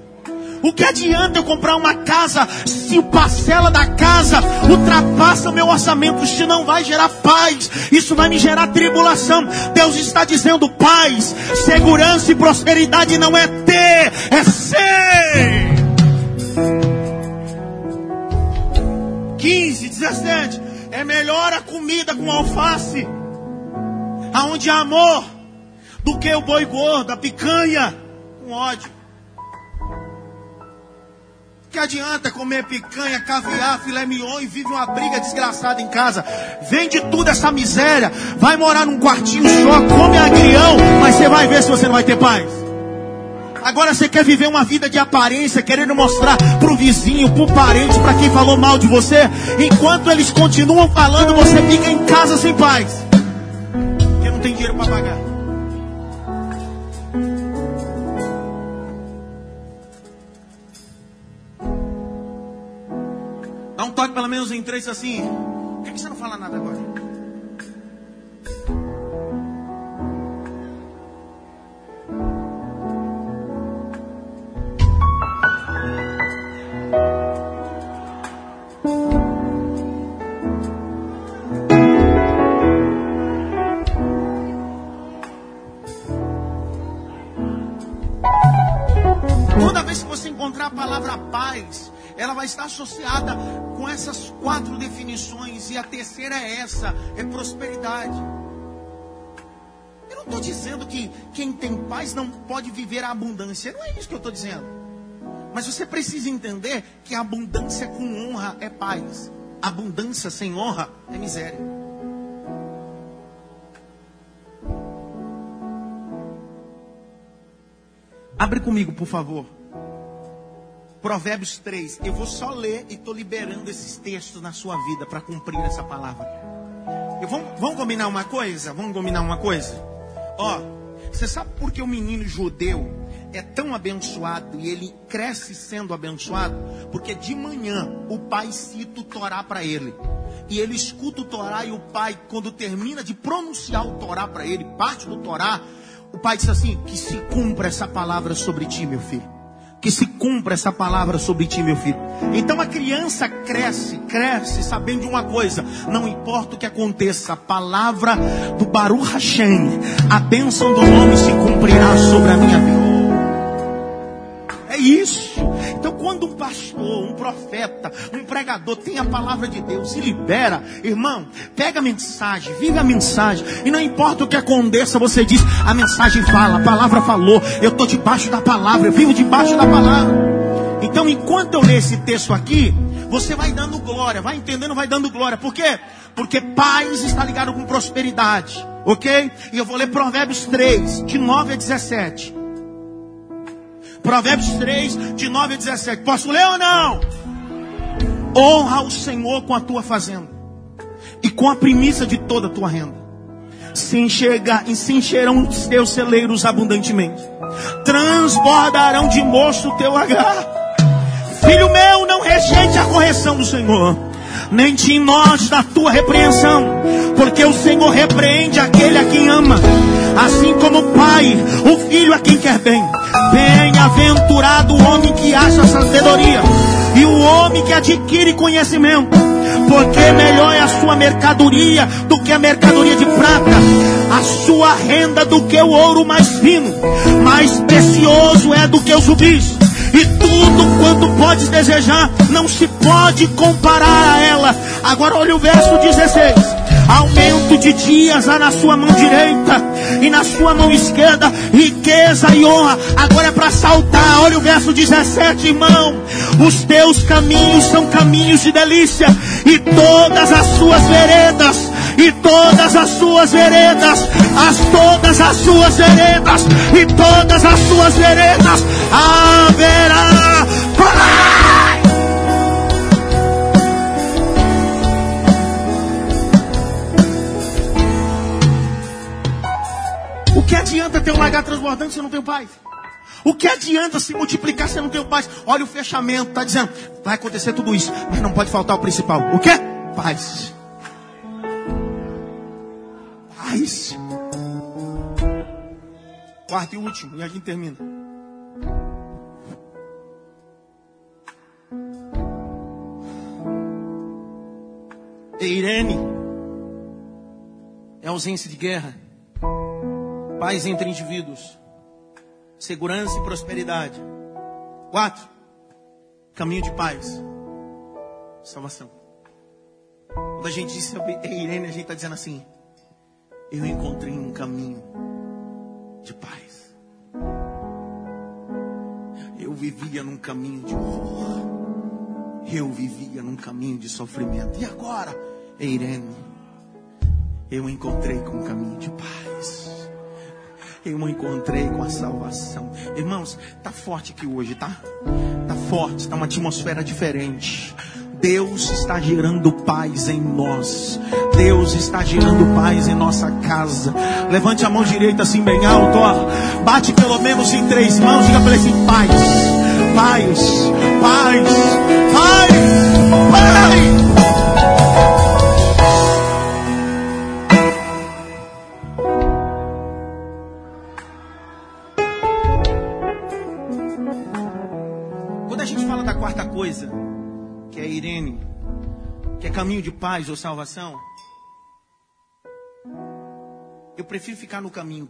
O que adianta eu comprar uma casa se o parcela da casa ultrapassa meu orçamento? Isso não vai gerar paz, isso vai me gerar tribulação. Deus está dizendo paz, segurança e prosperidade não é ter, é ser. 15, 17. É melhor a comida com alface, aonde há amor, do que o boi gordo, a picanha com ódio. Que adianta comer picanha, caviar, filé mignon e vive uma briga desgraçada em casa? Vende tudo essa miséria, vai morar num quartinho só, come agrião, mas você vai ver se você não vai ter paz. Agora você quer viver uma vida de aparência, querendo mostrar pro vizinho, pro parente, para quem falou mal de você. Enquanto eles continuam falando, você fica em casa sem paz. Porque não tem dinheiro para pagar. Pelo menos em três assim. Por que você não fala nada agora? Toda vez que você encontrar a palavra paz, ela vai estar associada com essas quatro definições, e a terceira é essa: é prosperidade. Eu não estou dizendo que quem tem paz não pode viver a abundância, não é isso que eu estou dizendo. Mas você precisa entender que a abundância com honra é paz, abundância sem honra é miséria. Abre comigo, por favor. Provérbios 3. Eu vou só ler e estou liberando esses textos na sua vida para cumprir essa palavra. Eu, vamos, vamos combinar uma coisa? Vamos combinar uma coisa? Ó, você sabe por que o menino judeu é tão abençoado e ele cresce sendo abençoado? Porque de manhã o pai cita o Torá para ele. E ele escuta o Torá e o pai, quando termina de pronunciar o Torá para ele, parte do Torá, o pai diz assim: Que se cumpra essa palavra sobre ti, meu filho que se cumpra essa palavra sobre ti, meu filho. Então a criança cresce, cresce sabendo de uma coisa: não importa o que aconteça, a palavra do Baruch Hashem, a bênção do nome se cumprirá sobre a minha vida. É isso. Então, quando um pastor, um profeta, um pregador tem a palavra de Deus e libera, irmão, pega a mensagem, vive a mensagem, e não importa o que aconteça, você diz: a mensagem fala, a palavra falou, eu estou debaixo da palavra, eu vivo debaixo da palavra. Então, enquanto eu ler esse texto aqui, você vai dando glória, vai entendendo, vai dando glória. Por quê? Porque paz está ligado com prosperidade, ok? E eu vou ler Provérbios 3, de 9 a 17. Provérbios 3, de 9 a 17. Posso ler ou não? Honra o Senhor com a tua fazenda e com a primícia de toda a tua renda. Se, se encherão os teus celeiros abundantemente, transbordarão de moço o teu agar. Filho meu, não rejeite a correção do Senhor, nem te enojes da tua repreensão, porque o Senhor repreende aquele a quem ama assim como o pai, o filho a quem quer bem. Bem-aventurado o homem que acha sabedoria e o homem que adquire conhecimento, porque melhor é a sua mercadoria do que a mercadoria de prata, a sua renda do que o ouro mais fino, mais precioso é do que os rubis. E tudo quanto podes desejar, não se pode comparar a ela. Agora olha o verso 16 aumento de dias há na sua mão direita e na sua mão esquerda, riqueza e honra. Agora é para saltar, olha o verso 17, irmão. Os teus caminhos são caminhos de delícia, e todas as suas veredas, e todas as suas veredas, as todas as suas veredas, e todas as suas veredas haverá. Que adianta ter um lagar transbordante se não tem paz? O que adianta se multiplicar se não tem paz? Olha o fechamento, está dizendo, vai acontecer tudo isso, mas não pode faltar o principal. O que? Paz. Paz. Quarto e último, e a gente termina. Eirene é ausência de guerra paz entre indivíduos, segurança e prosperidade. Quatro, caminho de paz, salvação. Quando a gente diz sobre Irene, a gente está dizendo assim: eu encontrei um caminho de paz. Eu vivia num caminho de horror. Eu vivia num caminho de sofrimento. E agora, Irene, eu encontrei com um caminho de paz eu me encontrei com a salvação. Irmãos, tá forte aqui hoje, tá? Tá forte, tá uma atmosfera diferente. Deus está gerando paz em nós. Deus está gerando paz em nossa casa. Levante a mão direita assim bem alto, ó. Bate pelo menos em três mãos, diga para ele assim: paz, paz, paz, paz, paz. De paz ou salvação, eu prefiro ficar no caminho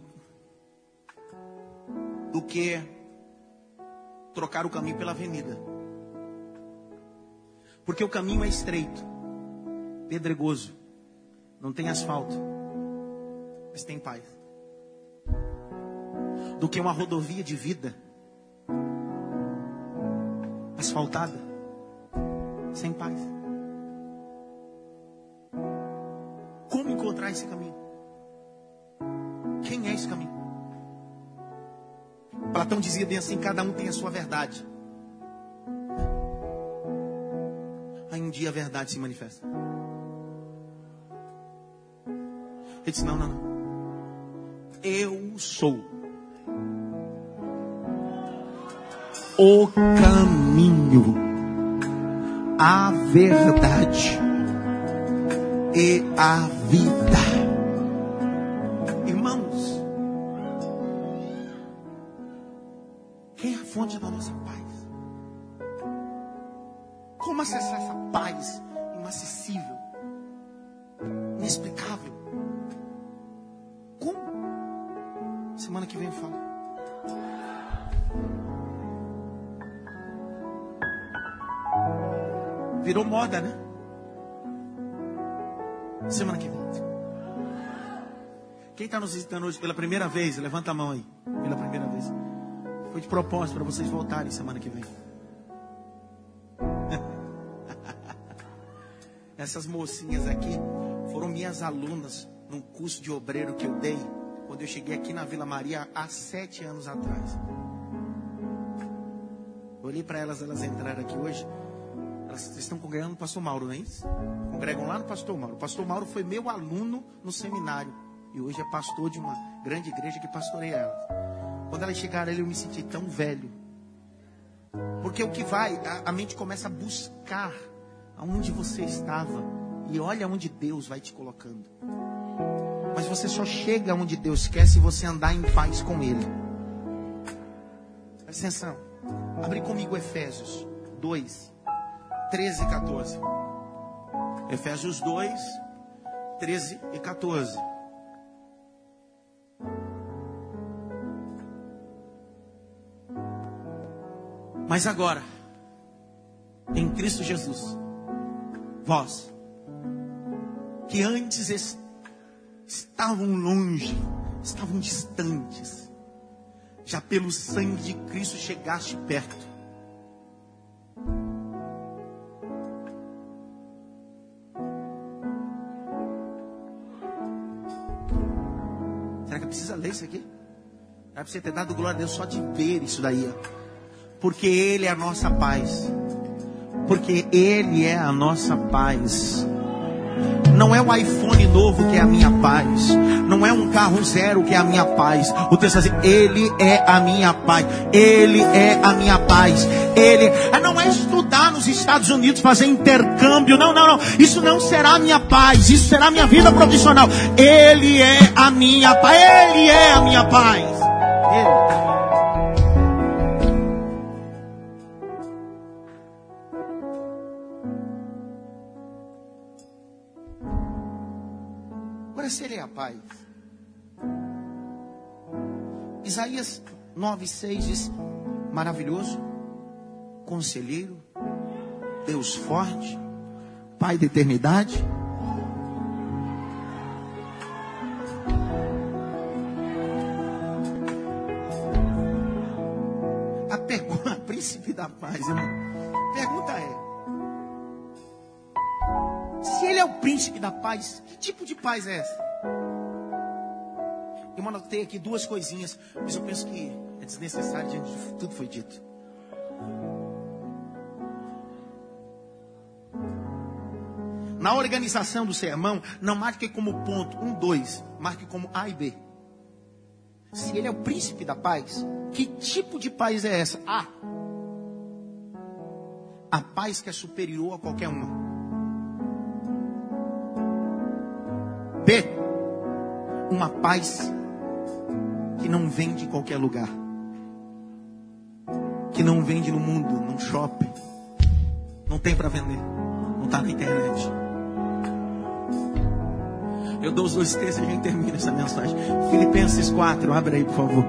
do que trocar o caminho pela avenida. Porque o caminho é estreito, pedregoso, não tem asfalto, mas tem paz. Do que uma rodovia de vida asfaltada, sem paz. Como encontrar esse caminho? Quem é esse caminho? Platão dizia bem assim: cada um tem a sua verdade. dia a verdade se manifesta. Ele disse: Não, não, não. Eu sou o caminho, a verdade e a vida. Hoje pela primeira vez, levanta a mão aí. Pela primeira vez. Foi de propósito para vocês voltarem semana que vem. Essas mocinhas aqui foram minhas alunas num curso de obreiro que eu dei quando eu cheguei aqui na Vila Maria há sete anos atrás. Eu olhei para elas, elas entraram aqui hoje. Elas estão congregando no Pastor Mauro, não é isso? Congregam lá no Pastor Mauro. O Pastor Mauro foi meu aluno no seminário. E hoje é pastor de uma grande igreja que pastoreia elas. Quando elas chegaram ali, eu me senti tão velho. Porque o que vai, a, a mente começa a buscar aonde você estava. E olha onde Deus vai te colocando. Mas você só chega onde Deus quer se você andar em paz com Ele. Presta atenção. Abre comigo Efésios 2, 13 e 14. Efésios 2, 13 e 14. Mas agora, em Cristo Jesus, vós, que antes estavam longe, estavam distantes, já pelo sangue de Cristo chegaste perto. Será que precisa ler isso aqui? Era para você ter dado glória a Deus só de ver isso daí. Ó. Porque Ele é a nossa paz. Porque Ele é a nossa paz. Não é o iPhone novo que é a minha paz. Não é um carro zero que é a minha paz. O texto diz: Ele é a minha paz. Ele é a minha paz. Ele ah, não é estudar nos Estados Unidos, fazer intercâmbio. Não, não, não. Isso não será a minha paz. Isso será a minha vida profissional. Ele é a minha paz. Ele é a minha paz. Paz. Isaías 9,6 diz: Maravilhoso, conselheiro, Deus forte, Pai da eternidade. A pergunta, príncipe da paz, irmão. Pergunta é: se ele é o príncipe da paz, que tipo de paz é essa? Eu anotei aqui duas coisinhas, mas eu penso que é desnecessário diante de tudo foi dito. Na organização do sermão, não marque como ponto um, dois, marque como A e B. Se ele é o príncipe da paz, que tipo de paz é essa? A. A paz que é superior a qualquer uma. B, uma paz que não vende em qualquer lugar, que não vende no mundo, num shopping, não tem para vender, não está na internet. Eu dou os dois textos e a gente termina essa mensagem. Filipenses 4, abre aí por favor.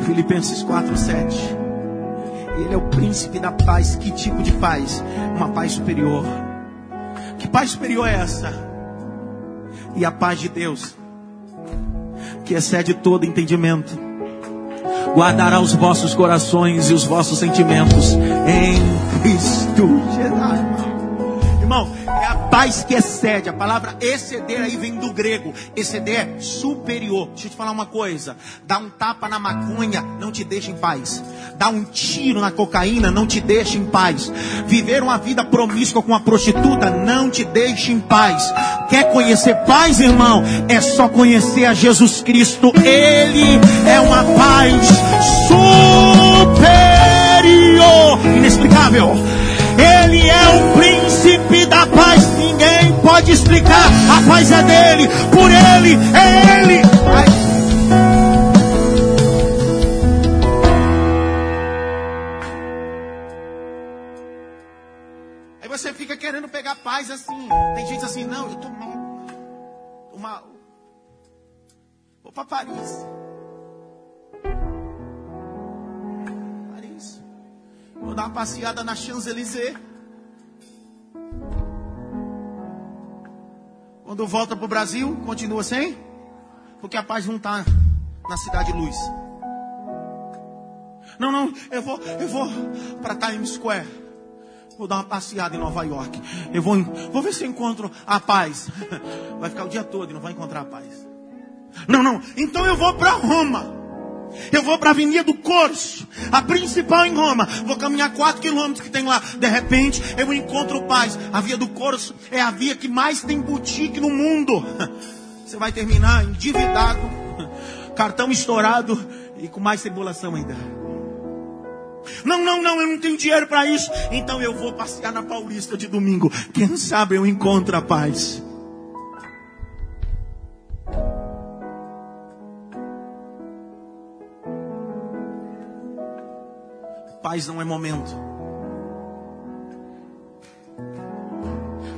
Filipenses 4, 7. Ele é o príncipe da paz. Que tipo de paz? Uma paz superior. Que paz superior é essa? e a paz de Deus, que excede todo entendimento, guardará os vossos corações e os vossos sentimentos em Cristo Jesus. Paz que excede. A palavra exceder aí vem do grego. Exceder é superior. Deixa eu te falar uma coisa. Dar um tapa na maconha não te deixa em paz. Dar um tiro na cocaína não te deixa em paz. Viver uma vida promíscua com uma prostituta não te deixa em paz. Quer conhecer paz, irmão? É só conhecer a Jesus Cristo. Ele é uma paz superior, inexplicável. Ele é o príncipe da paz. Ninguém pode explicar. A paz é dele, por ele, é ele. Aí você fica querendo pegar paz assim. Tem gente assim, não, eu tô mal. Tô mal. Vou para Paris. Vou dar uma passeada na Champs-Élysées. Quando volta para o Brasil, continua sem? Porque a paz não está na cidade luz. Não, não, eu vou, eu vou para Times Square. Vou dar uma passeada em Nova York. Eu vou, vou ver se eu encontro a paz. Vai ficar o dia todo e não vai encontrar a paz. Não, não. Então eu vou para Roma. Eu vou para a Avenida do Corso, a principal em Roma. Vou caminhar 4 quilômetros que tem lá. De repente, eu encontro paz. A Via do Corso é a via que mais tem boutique no mundo. Você vai terminar endividado, cartão estourado e com mais tribulação ainda. Não, não, não, eu não tenho dinheiro para isso. Então eu vou passear na Paulista de domingo. Quem sabe eu encontro a paz. Paz não é momento.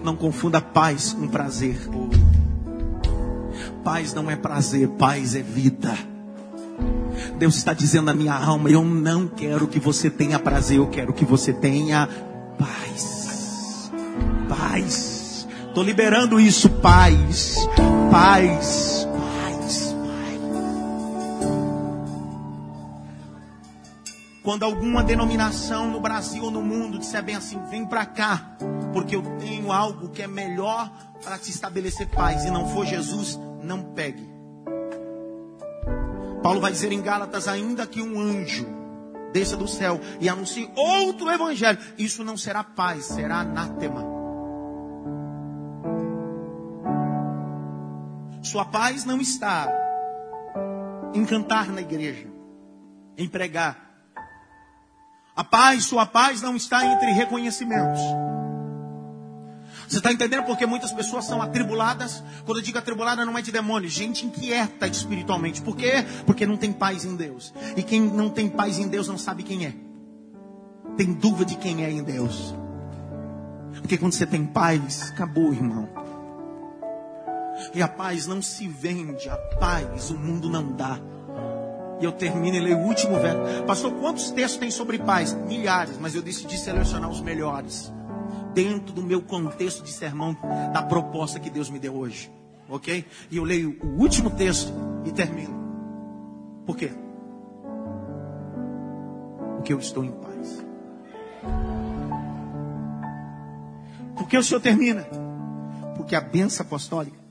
Não confunda paz com prazer. Paz não é prazer, paz é vida. Deus está dizendo na minha alma: eu não quero que você tenha prazer, eu quero que você tenha paz. Paz. Estou liberando isso, paz. Paz. Quando alguma denominação no Brasil ou no mundo disser bem assim, vem para cá, porque eu tenho algo que é melhor para se estabelecer paz e não for Jesus, não pegue. Paulo vai dizer em Gálatas ainda que um anjo desça do céu e anuncie outro evangelho, isso não será paz, será anátema. Sua paz não está em cantar na igreja, em pregar, a paz, sua paz não está entre reconhecimentos. Você está entendendo porque muitas pessoas são atribuladas? Quando eu digo atribulada, não é de demônio, gente inquieta espiritualmente. Por quê? Porque não tem paz em Deus. E quem não tem paz em Deus não sabe quem é. Tem dúvida de quem é em Deus. Porque quando você tem paz, acabou, irmão. E a paz não se vende, a paz o mundo não dá. E eu termino e leio o último verso. Pastor, quantos textos tem sobre paz? Milhares, mas eu decidi selecionar os melhores. Dentro do meu contexto de sermão, da proposta que Deus me deu hoje. Ok? E eu leio o último texto e termino. Por quê? Porque eu estou em paz. Por que o Senhor termina? Porque a benção apostólica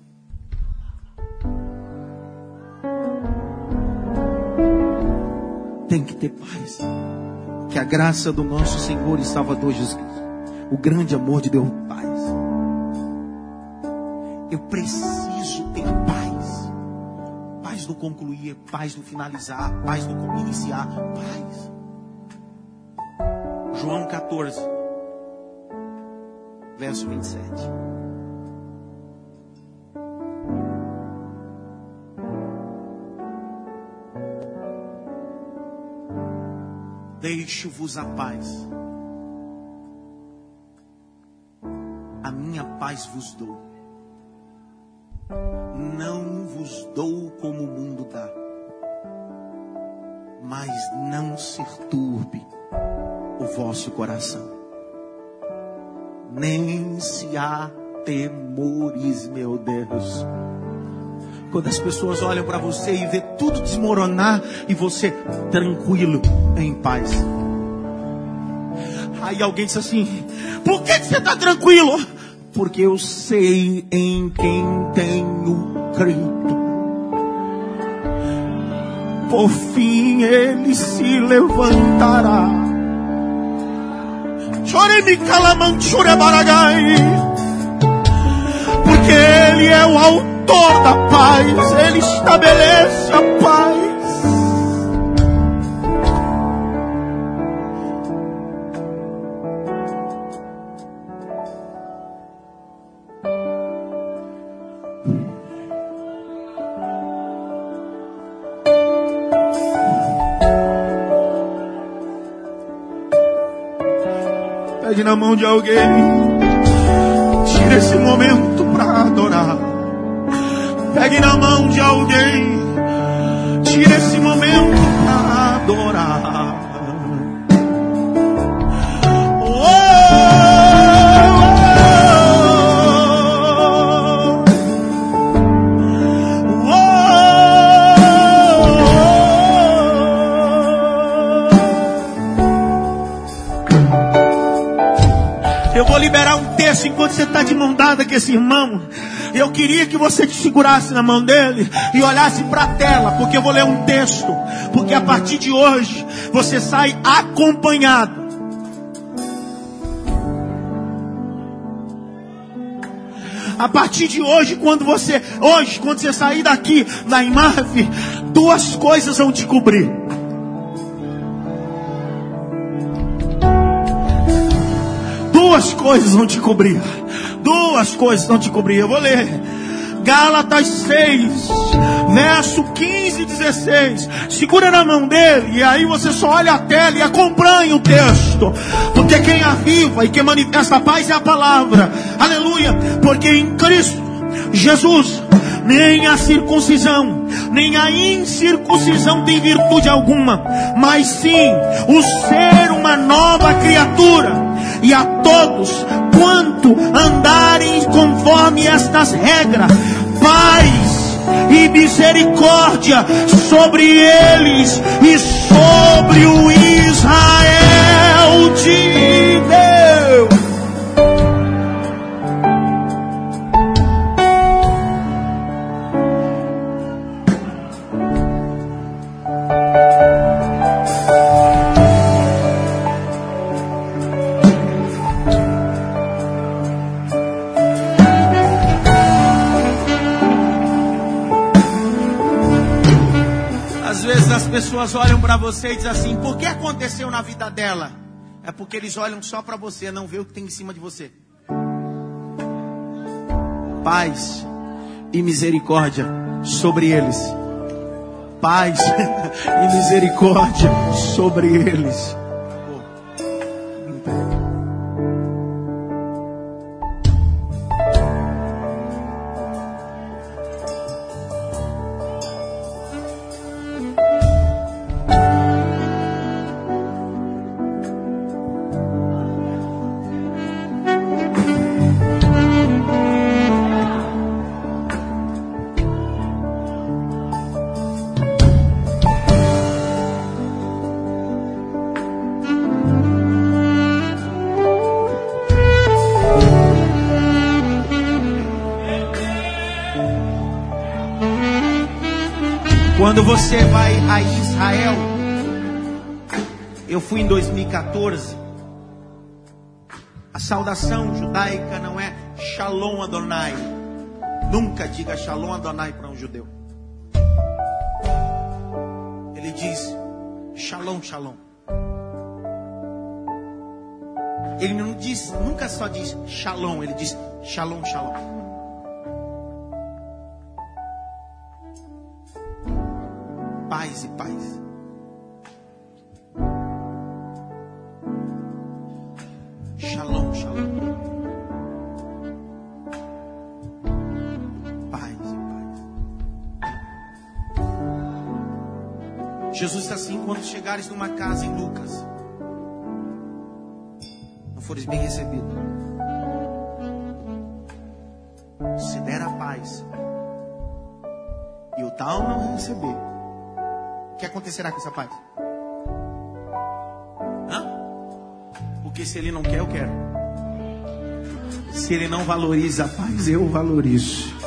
tem que ter paz. Que a graça do nosso Senhor e Salvador Jesus o grande amor de Deus, paz. Eu preciso ter paz. Paz no concluir, paz no finalizar, paz no iniciar, paz. João 14, verso 27. Deixo-vos a paz. A minha paz vos dou. Não vos dou como o mundo dá. Mas não se turbe o vosso coração. Nem se atemorize, meu Deus. Quando as pessoas olham para você e vê tudo desmoronar e você tranquilo, em paz. Aí alguém diz assim: Por que, você está tranquilo? porque eu sei em quem tenho crido. Por fim ele se levantará. Chore-me calamanchura baragai. Porque ele é o autor da paz, ele estabelece a paz. Pegue na mão de alguém. Tira esse momento. Pegue na mão de alguém. Tira esse momento para adorar. Eu vou liberar um texto enquanto você está de mão dada com esse irmão. Eu queria que você te segurasse na mão dele e olhasse para a tela, porque eu vou ler um texto. Porque a partir de hoje você sai acompanhado. A partir de hoje, quando você, hoje, quando você sair daqui na Imave, duas coisas vão te cobrir. Duas coisas vão te cobrir. Coisas vão te cobrir. Eu vou ler. Gálatas 6, verso 15 e 16. Segura na mão dele e aí você só olha a tela e acompanha o texto. Porque quem aviva e quem manifesta a paz é a palavra. Aleluia. Porque em Cristo Jesus nem a circuncisão, nem a incircuncisão tem virtude alguma, mas sim o ser uma nova criatura. E a todos quanto andarem conforme estas regras, paz e misericórdia sobre eles e sobre o Israel de pessoas olham para você e dizem assim: por que aconteceu na vida dela? É porque eles olham só para você, não vê o que tem em cima de você. Paz e misericórdia sobre eles. Paz e misericórdia sobre eles. Quando você vai a Israel, eu fui em 2014. A saudação judaica não é Shalom Adonai. Nunca diga Shalom Adonai para um judeu. Ele diz Shalom, Shalom. Ele não diz, nunca só diz Shalom, ele diz Shalom, Shalom. Paz e paz. Shalom, shalom. Paz e paz. Jesus está assim quando chegares numa casa em Lucas. Não fores bem recebido. Se der a paz e o tal não receber, que acontecerá com essa paz? Hã? Porque se ele não quer, eu quero. Se ele não valoriza a paz, eu valorizo.